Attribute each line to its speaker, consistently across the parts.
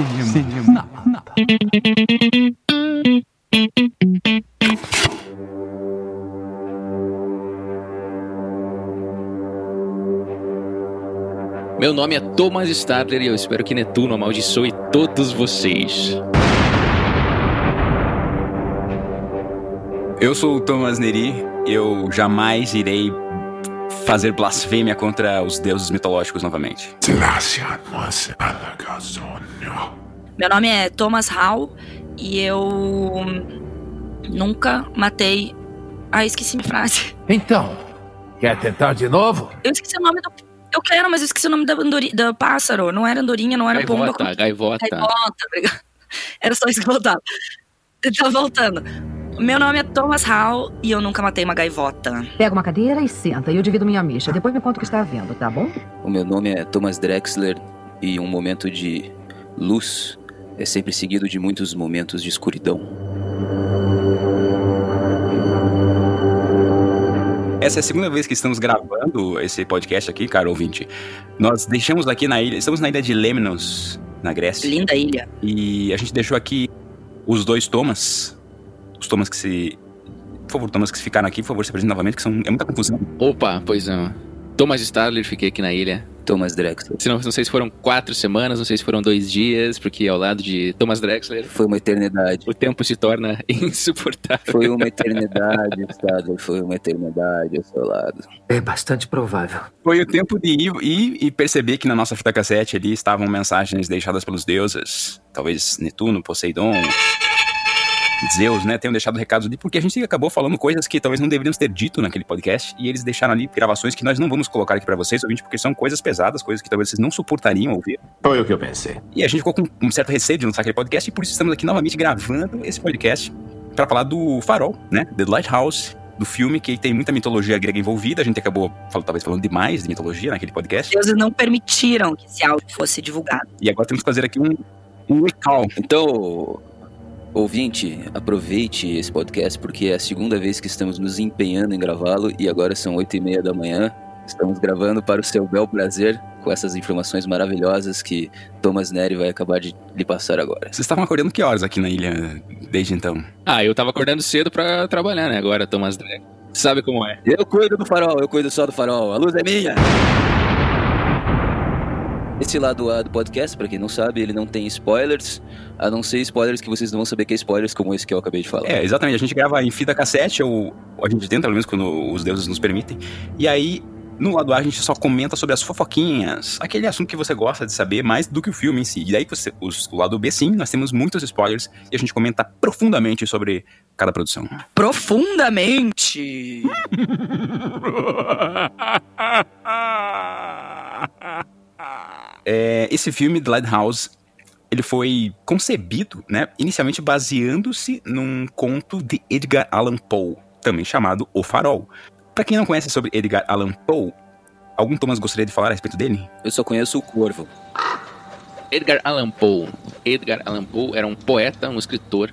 Speaker 1: Cinema. Cinema.
Speaker 2: Meu nome é Thomas Stadler e eu espero que Netuno amaldiçoe todos vocês.
Speaker 3: Eu sou o Thomas Neri, eu jamais irei fazer blasfêmia contra os deuses mitológicos novamente.
Speaker 4: Meu nome é Thomas Hall e eu nunca matei. Ah, esqueci minha frase.
Speaker 5: Então, quer tentar de novo?
Speaker 4: Eu esqueci o nome do. Eu quero, mas eu esqueci o nome da, andori... da pássaro. Não era andorinha, não era pomba.
Speaker 2: Gaivota, gaivota.
Speaker 4: Gaivota, obrigado. Era só isso que voltava. Tá voltando. Meu nome é Thomas Hall e eu nunca matei uma gaivota.
Speaker 6: Pega uma cadeira e senta e eu divido minha micha. Depois me conta o que está havendo, tá bom?
Speaker 7: O meu nome é Thomas Drexler e um momento de luz é sempre seguido de muitos momentos de escuridão.
Speaker 3: Essa é a segunda vez que estamos gravando esse podcast aqui, caro ouvinte. Nós deixamos aqui na ilha, estamos na ilha de Lemnos, na Grécia.
Speaker 4: Linda ilha.
Speaker 3: E a gente deixou aqui os dois Thomas, os Thomas que se. Por favor, Thomas que ficaram aqui, por favor, se apresentem novamente, que são, é muita confusão.
Speaker 2: Opa, pois não. Thomas Stadler, fiquei aqui na ilha.
Speaker 7: Thomas Drexler.
Speaker 2: Se não, não sei se foram quatro semanas, não sei se foram dois dias, porque ao lado de Thomas Drexler,
Speaker 7: Foi uma eternidade.
Speaker 2: o tempo se torna insuportável.
Speaker 7: Foi uma eternidade, Stadler. Foi uma eternidade ao seu lado.
Speaker 5: É bastante provável.
Speaker 3: Foi o tempo de ir, ir e perceber que na nossa fita cassete ali estavam mensagens deixadas pelos deuses. Talvez Netuno, Poseidon, Zeus, né? Tenham deixado recados ali, porque a gente acabou falando coisas que talvez não deveríamos ter dito naquele podcast. E eles deixaram ali gravações que nós não vamos colocar aqui pra vocês, ouvinte, porque são coisas pesadas, coisas que talvez vocês não suportariam ouvir.
Speaker 5: Foi o que eu pensei.
Speaker 3: E a gente ficou com um certo receio de lançar aquele podcast, e por isso estamos aqui novamente gravando esse podcast pra falar do Farol, né? The Lighthouse. Do filme que tem muita mitologia grega envolvida. A gente acabou, talvez, falando demais de mitologia naquele podcast.
Speaker 4: Deuses não permitiram que esse áudio fosse divulgado.
Speaker 3: E agora temos que fazer aqui um, um recall.
Speaker 7: Então, ouvinte, aproveite esse podcast porque é a segunda vez que estamos nos empenhando em gravá-lo e agora são oito e meia da manhã. Estamos gravando para o seu bel prazer com essas informações maravilhosas que Thomas Neri vai acabar de lhe passar agora.
Speaker 3: Vocês estavam acordando que horas aqui na ilha desde então?
Speaker 2: Ah, eu tava acordando cedo pra trabalhar, né? Agora, Thomas Drexler. Sabe como é?
Speaker 7: Eu cuido do farol, eu cuido só do farol. A luz é minha. Esse lado A do podcast, pra quem não sabe, ele não tem spoilers, a não ser spoilers que vocês não vão saber que é spoilers, como esse que eu acabei de falar.
Speaker 3: É, exatamente. A gente grava em fita cassete, ou a gente tenta, pelo menos quando os deuses nos permitem. E aí, no lado A, a gente só comenta sobre as fofoquinhas, aquele assunto que você gosta de saber mais do que o filme em si. E daí, você, os, o lado B, sim, nós temos muitos spoilers e a gente comenta profundamente sobre cada produção.
Speaker 4: Profundamente.
Speaker 3: É, esse filme, The Lighthouse, ele foi concebido, né, inicialmente baseando-se num conto de Edgar Allan Poe, também chamado O Farol. Pra quem não conhece sobre Edgar Allan Poe, algum Thomas gostaria de falar a respeito dele?
Speaker 7: Eu só conheço o Corvo.
Speaker 2: Edgar Allan Poe. Edgar Allan Poe era um poeta, um escritor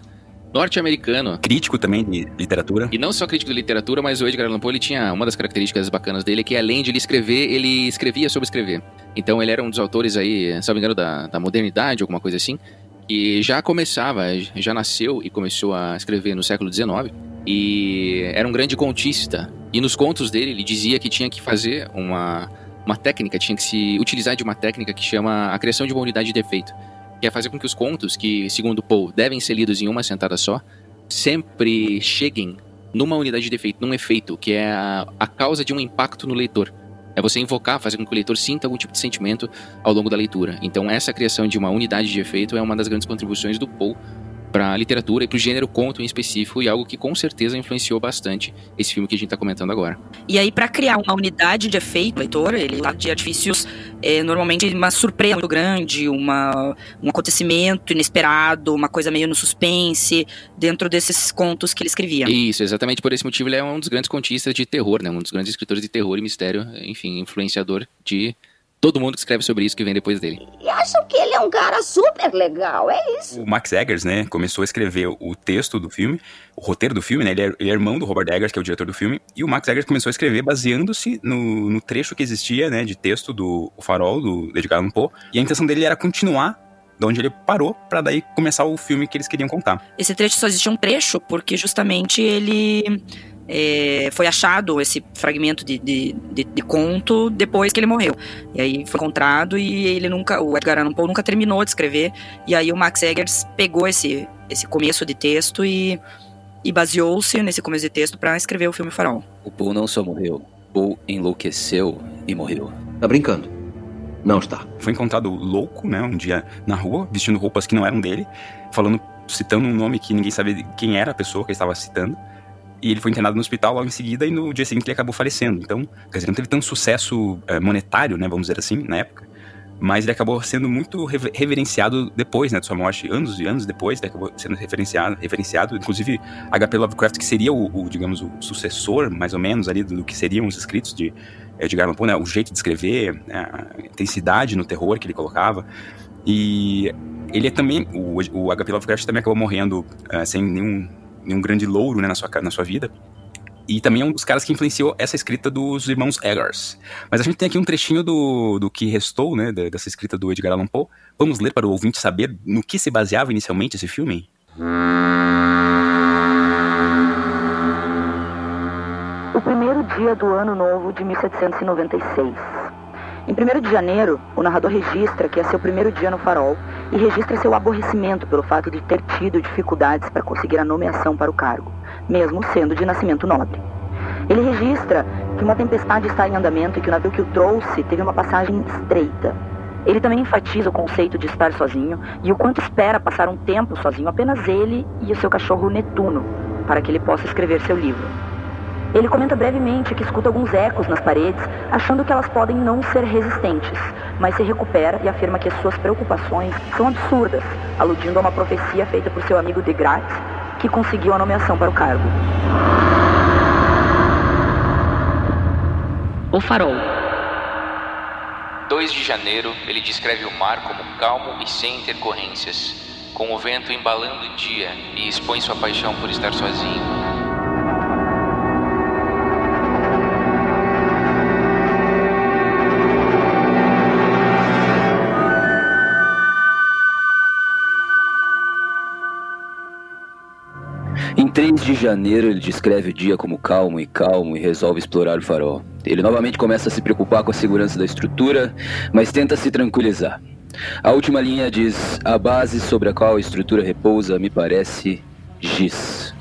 Speaker 2: norte-americano.
Speaker 3: Crítico também de literatura.
Speaker 2: E não só crítico de literatura, mas o Edgar Allan Poe ele tinha uma das características bacanas dele é que além de ele escrever, ele escrevia sobre escrever. Então ele era um dos autores aí, se não me engano, da, da modernidade, alguma coisa assim, que já começava, já nasceu e começou a escrever no século XIX. E era um grande contista. E nos contos dele, ele dizia que tinha que fazer uma, uma técnica, tinha que se utilizar de uma técnica que chama a criação de uma unidade de efeito. Que é fazer com que os contos, que segundo Poe devem ser lidos em uma sentada só, sempre cheguem numa unidade de efeito, num efeito, que é a, a causa de um impacto no leitor. É você invocar, fazer com que o leitor sinta algum tipo de sentimento ao longo da leitura. Então, essa criação de uma unidade de efeito é uma das grandes contribuições do Poe para a literatura e para o gênero conto em específico, e algo que com certeza influenciou bastante esse filme que a gente está comentando agora.
Speaker 4: E aí, pra criar uma unidade de efeito, leitor, ele lá de artifícios, é, normalmente uma surpresa muito grande, uma, um acontecimento inesperado, uma coisa meio no suspense, dentro desses contos que ele escrevia.
Speaker 2: Isso, exatamente por esse motivo ele é um dos grandes contistas de terror, né? Um dos grandes escritores de terror e mistério, enfim, influenciador de todo mundo que escreve sobre isso que vem depois dele.
Speaker 8: E acham que ele é um cara super legal, é isso?
Speaker 3: O Max Eggers, né, começou a escrever o texto do filme, o roteiro do filme, né, ele é, ele é irmão do Robert Eggers, que é o diretor do filme, e o Max Eggers começou a escrever baseando-se no, no trecho que existia, né, de texto do O Farol, do Edgar Allan Poe, e a intenção dele era continuar de onde ele parou para daí começar o filme que eles queriam contar.
Speaker 4: Esse trecho só existe um trecho porque justamente ele é, foi achado esse fragmento de, de, de, de, conto depois que ele morreu. E aí foi encontrado e ele nunca, o Edgar Allan Poe nunca terminou de escrever. E aí o Max Eggers pegou esse, esse começo de texto e, e baseou-se nesse começo de texto para escrever o filme Farol.
Speaker 7: O Poe não só morreu, Poe enlouqueceu e morreu.
Speaker 1: Tá brincando? Não está.
Speaker 3: Foi encontrado louco, né, um dia na rua, vestindo roupas que não eram dele, falando, citando um nome que ninguém sabia quem era a pessoa que ele estava citando. E ele foi internado no hospital logo em seguida e no dia seguinte ele acabou falecendo. Então, quer dizer, não teve tanto sucesso é, monetário, né, vamos dizer assim, na época. Mas ele acabou sendo muito reverenciado depois, né, de sua morte, anos e anos depois, ele acabou sendo referenciado, referenciado. Inclusive, H.P. Lovecraft, que seria o, o, digamos, o sucessor, mais ou menos, ali do, que seriam os escritos de Edgar Allan Poe, né, o jeito de escrever, né, a intensidade no terror que ele colocava. E ele é também, o, o H.P. Lovecraft também acabou morrendo uh, sem nenhum um grande louro né, na, sua, na sua vida. E também é um dos caras que influenciou essa escrita dos irmãos Eggers. Mas a gente tem aqui um trechinho do, do que restou, né, dessa escrita do Edgar Allan Poe. Vamos ler para o ouvinte saber no que se baseava inicialmente esse filme?
Speaker 9: O primeiro dia do ano novo de 1796. Em 1 de janeiro, o narrador registra que é seu primeiro dia no farol e registra seu aborrecimento pelo fato de ter tido dificuldades para conseguir a nomeação para o cargo, mesmo sendo de nascimento nobre. Ele registra que uma tempestade está em andamento e que o navio que o trouxe teve uma passagem estreita. Ele também enfatiza o conceito de estar sozinho e o quanto espera passar um tempo sozinho, apenas ele e o seu cachorro Netuno, para que ele possa escrever seu livro. Ele comenta brevemente que escuta alguns ecos nas paredes, achando que elas podem não ser resistentes, mas se recupera e afirma que as suas preocupações são absurdas, aludindo a uma profecia feita por seu amigo de Gratz, que conseguiu a nomeação para o cargo.
Speaker 4: O Farol
Speaker 2: 2 de janeiro, ele descreve o mar como calmo e sem intercorrências, com o vento embalando o dia e expõe sua paixão por estar sozinho.
Speaker 7: 3 de janeiro, ele descreve o dia como calmo e calmo e resolve explorar o farol. Ele novamente começa a se preocupar com a segurança da estrutura, mas tenta se tranquilizar. A última linha diz: A base sobre a qual a estrutura repousa me parece giz.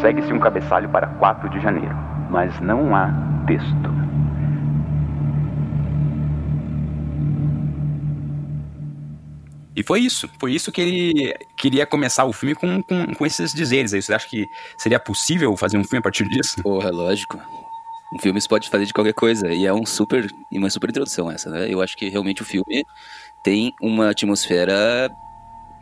Speaker 3: Segue-se um cabeçalho para 4 de janeiro, mas não há texto. Foi isso. Foi isso que ele queria começar o filme com, com, com esses dizeres aí. Você acha que seria possível fazer um filme a partir disso?
Speaker 7: Porra, lógico. Um filme se pode fazer de qualquer coisa. E é um super, uma super introdução essa, né? Eu acho que realmente o filme tem uma atmosfera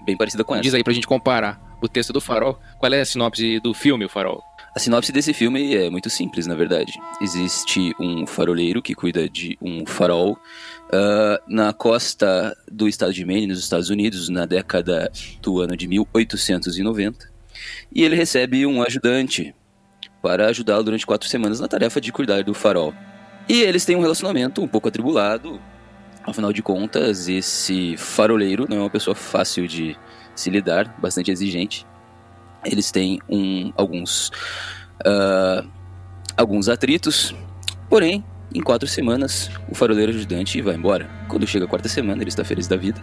Speaker 7: bem parecida com essa.
Speaker 2: Diz aí pra gente comparar o texto do Farol. Qual é a sinopse do filme, o Farol?
Speaker 7: A sinopse desse filme é muito simples, na verdade. Existe um faroleiro que cuida de um farol uh, na costa do estado de Maine, nos Estados Unidos, na década do ano de 1890. E ele recebe um ajudante para ajudá-lo durante quatro semanas na tarefa de cuidar do farol. E eles têm um relacionamento um pouco atribulado. Afinal de contas, esse faroleiro não é uma pessoa fácil de se lidar, bastante exigente eles têm um, alguns, uh, alguns atritos, porém, em quatro semanas, o faroleiro ajudante vai embora. Quando chega a quarta semana, ele está feliz da vida.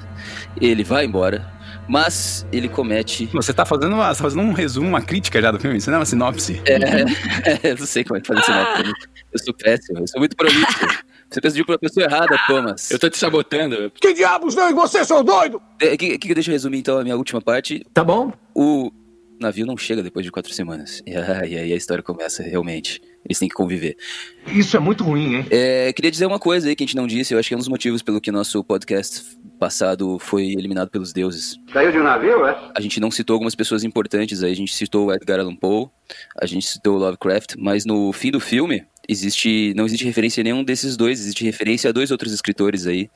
Speaker 7: Ele vai embora, mas ele comete.
Speaker 3: Você está fazendo, uma, tá fazendo um resumo, uma crítica já do filme, isso não é uma sinopse?
Speaker 7: É, eu não sei como é que faz sinopse. Eu sou péssimo, eu sou muito prolixo. Você pediu pra pessoa errada, Thomas.
Speaker 2: Eu tô te sabotando.
Speaker 10: Que diabos não? E você, seu doido?
Speaker 7: É, que, que, deixa eu resumir então a minha última parte.
Speaker 1: Tá bom.
Speaker 7: O navio não chega depois de quatro semanas. E, aí a história começa realmente. Eles têm que conviver.
Speaker 10: Isso é muito ruim, hein?
Speaker 7: É, queria dizer uma coisa aí que a gente não disse. Eu acho que é um dos motivos pelo que nosso podcast passado foi eliminado pelos deuses.
Speaker 10: Saiu de um navio, é?
Speaker 7: A gente não citou algumas pessoas importantes aí. A gente citou o Edgar Allan Poe, a gente citou o Lovecraft, mas no fim do filme, existe não existe referência a nenhum desses dois, existe referência a dois outros escritores aí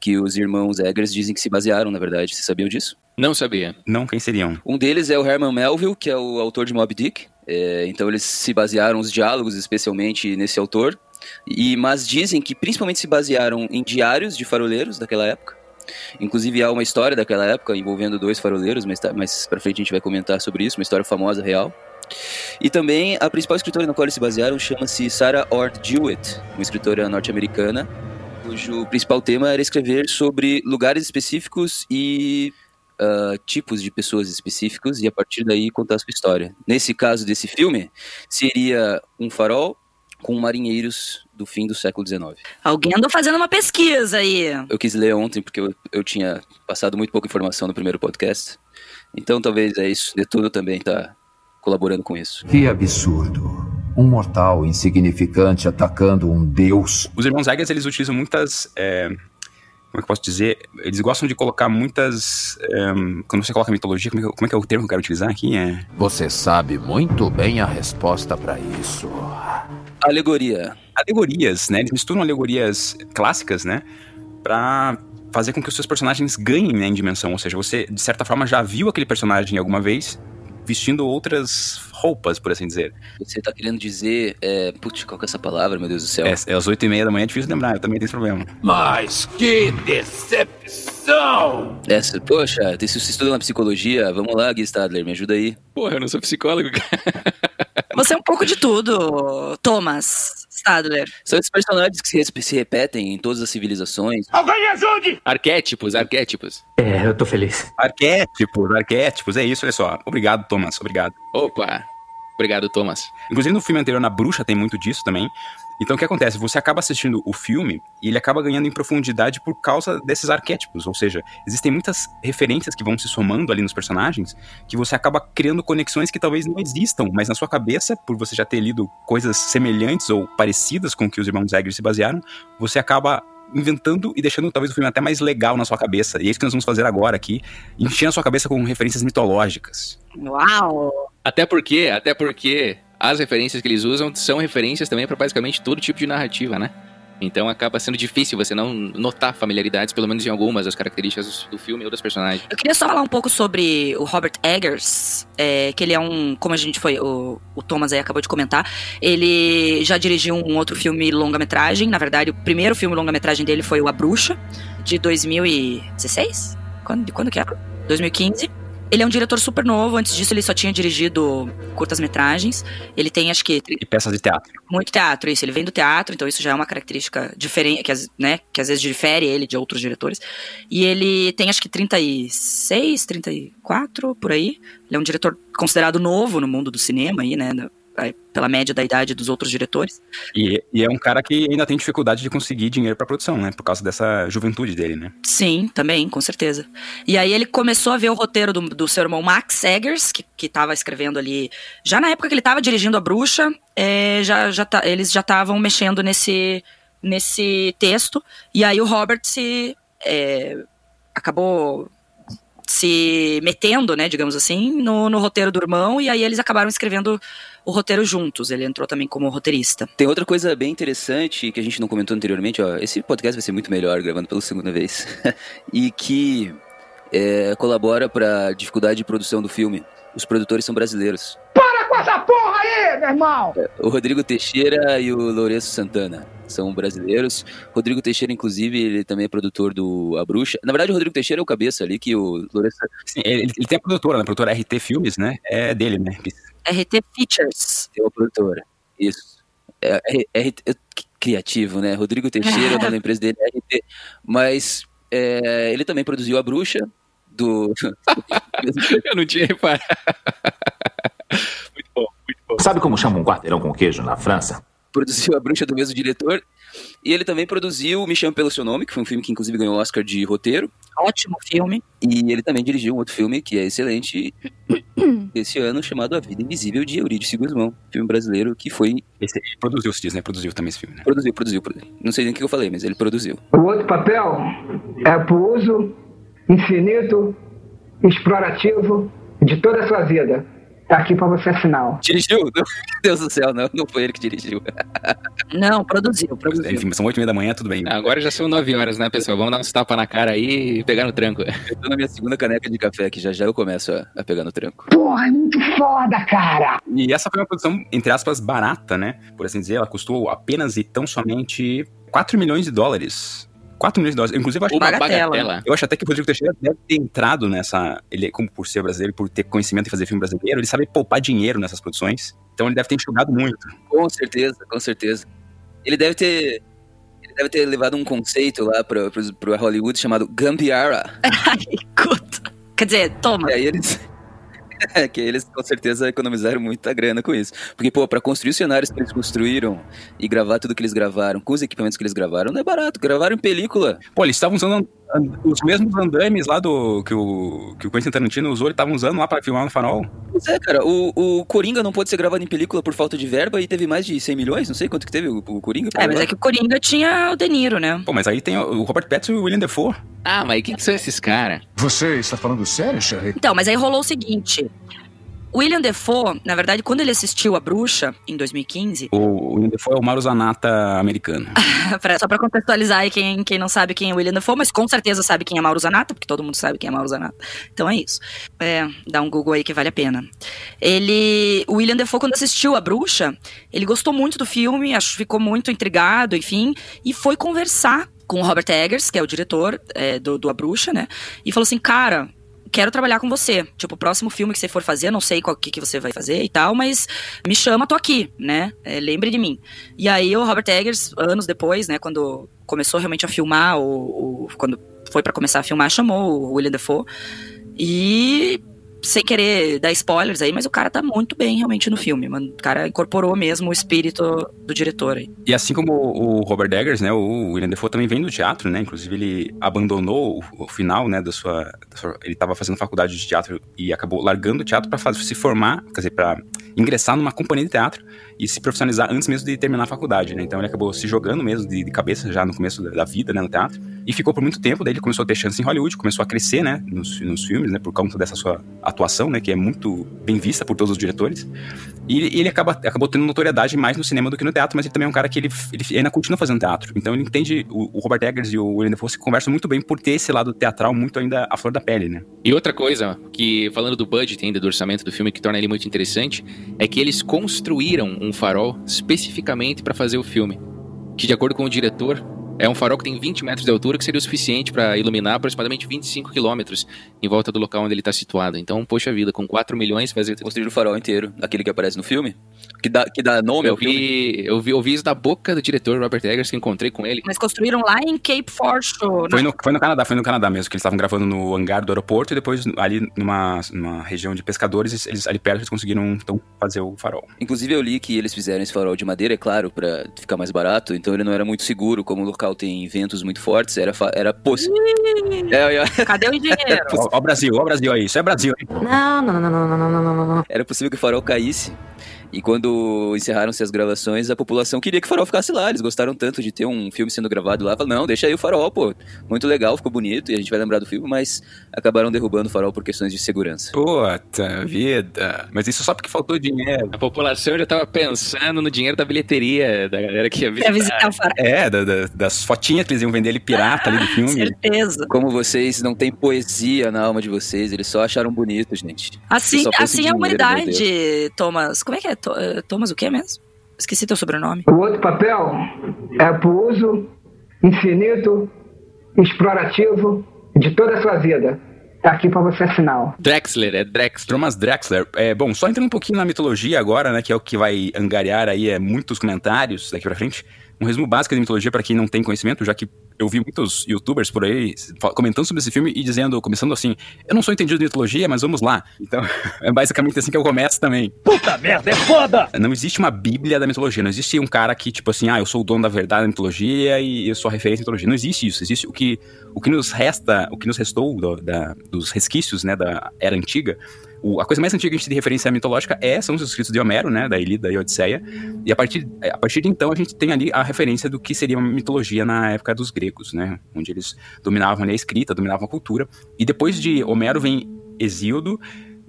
Speaker 7: que os irmãos Eggers dizem que se basearam, na verdade. Vocês sabiam disso?
Speaker 2: Não sabia.
Speaker 3: Não, quem seriam?
Speaker 7: Um deles é o Herman Melville, que é o autor de Moby Dick. É, então eles se basearam os diálogos especialmente nesse autor. E mas dizem que principalmente se basearam em diários de faroleiros daquela época. Inclusive há uma história daquela época envolvendo dois faroleiros, mas tá, mais para frente a gente vai comentar sobre isso, uma história famosa real. E também a principal escritora na qual eles se basearam chama-se Sarah Ord Jewett, uma escritora norte-americana, cujo principal tema era escrever sobre lugares específicos e uh, tipos de pessoas específicos e a partir daí contar a sua história. Nesse caso desse filme, seria um farol com marinheiros do fim do século XIX.
Speaker 4: Alguém andou fazendo uma pesquisa aí.
Speaker 7: Eu quis ler ontem porque eu, eu tinha passado muito pouca informação no primeiro podcast. Então talvez é isso. De tudo também está colaborando com isso.
Speaker 5: Que absurdo. Um mortal insignificante atacando um deus.
Speaker 3: Os irmãos Eggers, eles utilizam muitas... É, como é que eu posso dizer? Eles gostam de colocar muitas... É, quando você coloca mitologia, como é, que, como é, que, é o termo que eu quero utilizar aqui? É...
Speaker 5: Você sabe muito bem a resposta para isso.
Speaker 7: Alegoria.
Speaker 3: Alegorias, né? Eles misturam alegorias clássicas, né? Pra fazer com que os seus personagens ganhem né, em dimensão. Ou seja, você, de certa forma, já viu aquele personagem alguma vez vestindo outras roupas, por assim dizer.
Speaker 7: Você tá querendo dizer. É... Putz, qual que é essa palavra, meu Deus do céu?
Speaker 3: É, é às oito e meia da manhã, é difícil lembrar, eu também tenho esse problema.
Speaker 5: Mas que decepção!
Speaker 7: Essa, poxa, se você estuda na psicologia, vamos lá, Gui Stadler, me ajuda aí.
Speaker 2: Porra, eu não sou psicólogo.
Speaker 4: Você é um pouco de tudo, Thomas Stadler.
Speaker 7: São esses personagens que se, se repetem em todas as civilizações.
Speaker 10: Alguém me ajude!
Speaker 2: Arquétipos, arquétipos.
Speaker 5: É, eu tô feliz.
Speaker 3: Arquétipos, arquétipos, é isso, olha só. Obrigado, Thomas, obrigado.
Speaker 2: Opa! Obrigado, Thomas.
Speaker 3: Inclusive no filme anterior, na Bruxa, tem muito disso também. Então o que acontece? Você acaba assistindo o filme e ele acaba ganhando em profundidade por causa desses arquétipos. Ou seja, existem muitas referências que vão se somando ali nos personagens que você acaba criando conexões que talvez não existam, mas na sua cabeça, por você já ter lido coisas semelhantes ou parecidas com que os irmãos Eggers se basearam, você acaba inventando e deixando talvez o filme até mais legal na sua cabeça. E é isso que nós vamos fazer agora aqui, enchendo a sua cabeça com referências mitológicas.
Speaker 4: Uau!
Speaker 2: Até porque, até porque as referências que eles usam são referências também para basicamente todo tipo de narrativa, né? Então acaba sendo difícil você não notar familiaridades, pelo menos em algumas das características do filme ou dos personagens.
Speaker 4: Eu queria só falar um pouco sobre o Robert Eggers, é, que ele é um, como a gente foi, o, o, Thomas aí acabou de comentar, ele já dirigiu um outro filme longa-metragem, na verdade o primeiro filme longa-metragem dele foi o A Bruxa, de 2016? Quando, quando que é? 2015. Ele é um diretor super novo, antes disso ele só tinha dirigido curtas-metragens. Ele tem, acho que.
Speaker 3: E peças de teatro.
Speaker 4: Muito teatro, isso. Ele vem do teatro, então isso já é uma característica diferente, que, né, que às vezes difere ele de outros diretores. E ele tem, acho que 36, 34, por aí. Ele é um diretor considerado novo no mundo do cinema aí, né? Pela média da idade dos outros diretores.
Speaker 3: E, e, é um cara que ainda tem dificuldade de conseguir dinheiro para produção, né? Por causa dessa juventude dele, né?
Speaker 4: Sim, também, com certeza. E aí ele começou a ver o roteiro do, do seu irmão Max Eggers, que, que tava escrevendo ali. Já na época que ele estava dirigindo a Bruxa, é, já, já tá, eles já estavam mexendo nesse, nesse texto. E aí o Robert se. É, acabou se metendo, né, digamos assim, no, no roteiro do irmão, e aí eles acabaram escrevendo o roteiro juntos. Ele entrou também como roteirista.
Speaker 7: Tem outra coisa bem interessante que a gente não comentou anteriormente, ó. Esse podcast vai ser muito melhor gravando pela segunda vez. e que é, colabora para a dificuldade de produção do filme. Os produtores são brasileiros.
Speaker 10: Com essa porra aí, meu irmão!
Speaker 7: É, o Rodrigo Teixeira e o Lourenço Santana são brasileiros. Rodrigo Teixeira, inclusive, ele também é produtor do A Bruxa. Na verdade, o Rodrigo Teixeira é o cabeça ali, que o Lourenço...
Speaker 3: Sim, ele, ele tem a produtora, né? A produtora RT Filmes, né? É dele, né?
Speaker 4: RT Features.
Speaker 7: Tem uma produtora, isso. É, é, é, é criativo, né? Rodrigo Teixeira, o nome da empresa dele é RT. Mas é, ele também produziu A Bruxa, do...
Speaker 2: Eu não tinha reparado.
Speaker 5: Sabe como chama um quarteirão com queijo na França?
Speaker 7: Produziu A Bruxa do mesmo diretor. E ele também produziu Me Chame Pelo Seu Nome, que foi um filme que inclusive ganhou o Oscar de roteiro.
Speaker 4: Ótimo filme.
Speaker 7: E ele também dirigiu um outro filme que é excelente esse ano, chamado A Vida Invisível de Eurídice Guzmão. Filme brasileiro que foi...
Speaker 3: Esse, produziu, se diz, né? Produziu também esse filme, né?
Speaker 7: Produziu, produziu, produziu. Não sei nem o que eu falei, mas ele produziu.
Speaker 10: O outro papel é pro uso infinito, explorativo de toda a sua vida. Tá aqui pra você assinar.
Speaker 7: Dirigiu? Meu Deus do céu, não, não foi ele que dirigiu.
Speaker 4: Não, produziu, produziu.
Speaker 3: Enfim, são oito e meia da manhã, tudo bem.
Speaker 2: Agora já são nove horas, né, pessoal? Vamos dar uns tapas na cara aí e pegar no tranco.
Speaker 7: Eu tô na minha segunda caneca de café, que já já eu começo a, a pegar no tranco.
Speaker 10: Porra, é muito foda, cara.
Speaker 3: E essa foi uma produção, entre aspas, barata, né? Por assim dizer, ela custou apenas e tão somente 4 milhões de dólares. 4 milhões de dólares. Inclusive, eu acho,
Speaker 2: Uma
Speaker 4: Bagatela.
Speaker 2: bagatela.
Speaker 3: eu acho até que o Rodrigo Teixeira deve ter entrado nessa. Ele, como por ser brasileiro, por ter conhecimento em fazer filme brasileiro, ele sabe poupar dinheiro nessas produções. Então ele deve ter enxugado muito.
Speaker 7: Com certeza, com certeza. Ele deve ter. Ele deve ter levado um conceito lá pro, pro, pro Hollywood chamado Gambiara.
Speaker 4: Ai. Quer dizer, toma.
Speaker 7: E aí eles. É, que eles com certeza economizaram muita grana com isso. Porque, pô, pra construir os cenários que eles construíram e gravar tudo que eles gravaram, com os equipamentos que eles gravaram, não é barato. Gravaram em película.
Speaker 3: Pô, eles estavam usando an- os mesmos andames lá do que o, que o Quentin Tarantino usou, ele estavam usando lá pra filmar no farol.
Speaker 7: Pois é, cara, o, o Coringa não pôde ser gravado em película por falta de verba e teve mais de 100 milhões, não sei quanto que teve o, o Coringa.
Speaker 4: É, mas
Speaker 7: gravar.
Speaker 4: é que o Coringa tinha o De Niro, né?
Speaker 3: Pô, mas aí tem o o Robert Pattinson e o William Defoe.
Speaker 2: Ah, mas quem que são esses caras?
Speaker 11: Você está falando sério, Sherry?
Speaker 4: Então, mas aí rolou o seguinte. William Defoe, na verdade, quando ele assistiu A Bruxa, em 2015,
Speaker 3: O William Defoe é o Mauro Zanata americano.
Speaker 4: só pra contextualizar aí quem, quem não sabe quem é o William Defoe, mas com certeza sabe quem é Mauro Zanata, porque todo mundo sabe quem é Mauro Zanata. Então é isso. É, dá um Google aí que vale a pena. Ele, o William Defoe, quando assistiu A Bruxa, ele gostou muito do filme, ficou muito intrigado, enfim, e foi conversar com o Robert Eggers, que é o diretor é, do, do A Bruxa, né? E falou assim, cara, quero trabalhar com você. Tipo, o próximo filme que você for fazer, eu não sei qual que, que você vai fazer e tal, mas me chama, tô aqui, né? É, lembre de mim. E aí o Robert Eggers, anos depois, né, quando começou realmente a filmar, o, o- quando foi pra começar a filmar, chamou o William Defoe. E sem querer dar spoilers aí, mas o cara tá muito bem realmente no filme. Mano. O cara incorporou mesmo o espírito do diretor aí.
Speaker 3: E assim como o Robert Eggers, né, o William Defoe também vem do teatro, né? Inclusive ele abandonou o, final, né, da sua, da sua- ele estava fazendo faculdade de teatro e acabou largando o teatro para se formar, quer dizer, para ingressar numa companhia de teatro e se profissionalizar antes mesmo de terminar a faculdade, né? Então ele acabou se jogando mesmo de, de cabeça já no começo da, da vida, né, no teatro. E ficou por muito tempo, daí ele começou a ter chance em Hollywood, começou a crescer, né, nos, nos filmes, né, por conta dessa sua atuação, né, que é muito bem vista por todos os diretores. E ele, ele acaba, acabou tendo notoriedade mais no cinema do que no teatro, mas ele também é um cara que ele, ele ainda continua fazendo teatro. Então ele entende, o, o Robert Eggers e o William Defoe se conversam muito bem por ter esse lado teatral muito ainda à flor da pele, né?
Speaker 2: E outra coisa, que falando do budget ainda, do orçamento do filme, que torna ele muito interessante, é que eles construíram um farol especificamente para fazer o filme. Que, de acordo com o diretor, é um farol que tem 20 metros de altura, que seria o suficiente para iluminar aproximadamente 25 quilômetros em volta do local onde ele está situado. Então, poxa vida, com 4 milhões fazer.
Speaker 7: Construíram o farol inteiro, aquele que aparece no filme, que dá, que dá nome
Speaker 2: Eu
Speaker 7: ao filme.
Speaker 2: vi, eu, vi, eu vi isso da boca do diretor Robert Eggers, que encontrei com ele.
Speaker 4: Mas construíram lá em Cape Forshore.
Speaker 3: Foi no, foi no Canadá, foi no Canadá mesmo, que eles estavam gravando no hangar do aeroporto e depois ali numa, numa região de pescadores, eles, ali perto eles conseguiram então fazer o farol.
Speaker 7: Inclusive eu li que eles fizeram esse farol de madeira, é claro, pra ficar mais barato, então ele não era muito seguro, como o Natal tem ventos muito fortes, era, era possível. É, é.
Speaker 4: Cadê o engenheiro?
Speaker 3: Ó, o Brasil, ó o Brasil aí, isso é Brasil. Hein?
Speaker 6: Não, não, não, não, não, não, não, não.
Speaker 7: Era possível que o farol caísse. E quando encerraram-se as gravações, a população queria que o farol ficasse lá. Eles gostaram tanto de ter um filme sendo gravado lá. Falaram, não, deixa aí o farol, pô. Muito legal, ficou bonito e a gente vai lembrar do filme, mas acabaram derrubando o farol por questões de segurança.
Speaker 3: Puta vida. Mas isso só porque faltou dinheiro.
Speaker 2: A população já tava pensando no dinheiro da bilheteria da galera que ia
Speaker 4: Pra
Speaker 2: visitar.
Speaker 4: visitar o farol.
Speaker 3: É, da- da- das fotinhas que eles iam vender ele pirata ali do filme.
Speaker 4: Certeza.
Speaker 7: Como vocês não têm poesia na alma de vocês, eles só acharam bonito, gente.
Speaker 4: Assim, assim é a
Speaker 7: dinheiro,
Speaker 4: humanidade, Thomas. Como é que é? To- eh, Thomas o quê mesmo? Esqueci teu sobrenome.
Speaker 10: O outro papel é pro uso infinito, explorativo de toda a sua vida. Tá aqui pra você assinar.
Speaker 2: Drexler, é Drexler.
Speaker 3: Thomas Drexler. É, bom, só entrando um pouquinho na mitologia agora, né, que é o que vai angariar aí é, muitos comentários daqui pra frente. Um resumo básico da mitologia para quem não tem conhecimento, já que eu vi muitos youtubers por aí comentando sobre esse filme e dizendo, começando assim, eu não sou entendido de mitologia, mas vamos lá. Então, é basicamente assim que eu começo também.
Speaker 10: Puta merda, é foda!
Speaker 3: Não existe uma bíblia da mitologia, não existe um cara que, tipo assim, ah, eu sou o dono da verdade da mitologia e eu sou a referência da mitologia. Não existe isso. Existe o que, o que nos resta, o que nos restou do- da- dos resquícios, né, da era antiga. O- a coisa mais antiga que a gente tem referência mitológica é, são os escritos de Homero, né, da Ilíada e Odisseia. E a partir, a partir de então a gente tem ali a referência do que seria uma mitologia na época dos gregos, né, onde eles dominavam a escrita, dominavam a cultura. E depois de Homero vem Hesíodo,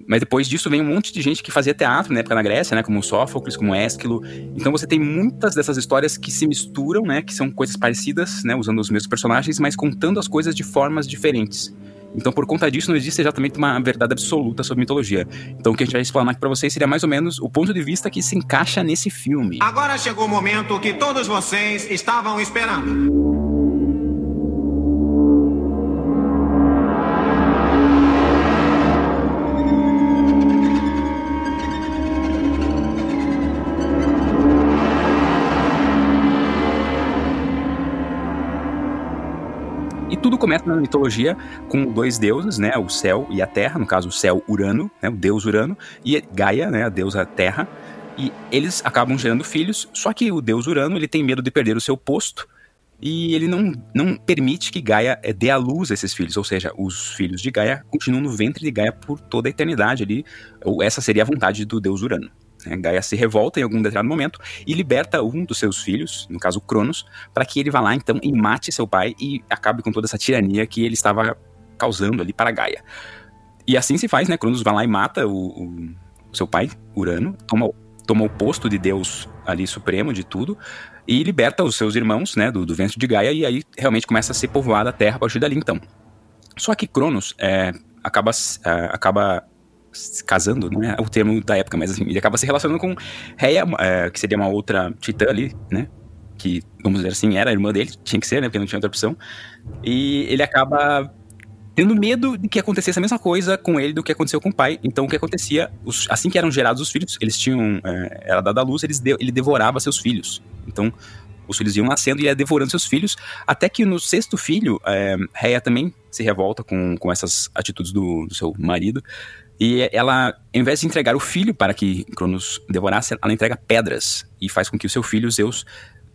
Speaker 3: mas depois disso vem um monte de gente que fazia teatro na época na Grécia, né? Como Sófocles, como Ésquilo. Então você tem muitas dessas histórias que se misturam, né? Que são coisas parecidas, né? Usando os mesmos personagens, mas contando as coisas de formas diferentes. Então, por conta disso, não existe exatamente uma verdade absoluta sobre mitologia. Então, o que a gente vai explanar aqui pra vocês seria mais ou menos o ponto de vista que se encaixa nesse filme.
Speaker 12: Agora chegou o momento que todos vocês estavam esperando.
Speaker 3: Tudo começa na mitologia com dois deuses, né? O céu e a terra, no caso o céu Urano, né? O deus Urano, e Gaia, né? A deusa terra. E eles acabam gerando filhos, só que o deus Urano, ele tem medo de perder o seu posto, e ele não, não permite que Gaia eh, dê à luz a esses filhos, ou seja, os filhos de Gaia continuam no ventre de Gaia por toda a eternidade ali, essa seria a vontade do deus Urano. Né? Gaia se revolta em algum determinado momento e liberta um dos seus filhos, no caso Cronos, para que ele vá lá então e mate seu pai e acabe com toda essa tirania que ele estava causando ali para Gaia. E assim se faz, né? Cronos vai lá e mata o, o- seu pai, Urano, toma, toma o posto de Deus ali supremo de tudo e liberta os seus irmãos, né, do, do ventre de Gaia e aí realmente começa a ser povoada a Terra a partir dali então. Só que Cronos é, acaba, é, acaba se casando, não é o termo da época, mas assim, ele acaba se relacionando com Reia, é, que seria uma outra titã ali, né? Que, vamos dizer assim, era a irmã dele, tinha que ser, né? Porque não tinha outra opção. E ele acaba tendo medo de que acontecesse a mesma coisa com ele do que aconteceu com o pai. Então, o que acontecia, os- assim que eram gerados os filhos, eles tinham, é, era dada a luz, eles de- ele devorava seus filhos. Então, os filhos iam nascendo e ia devorando seus filhos, até que no sexto filho, é, também se revolta com, com essas atitudes do, do seu marido. E ela, ao invés de entregar o filho para que Cronos devorasse, ela entrega pedras e faz com que o seu filho, Zeus,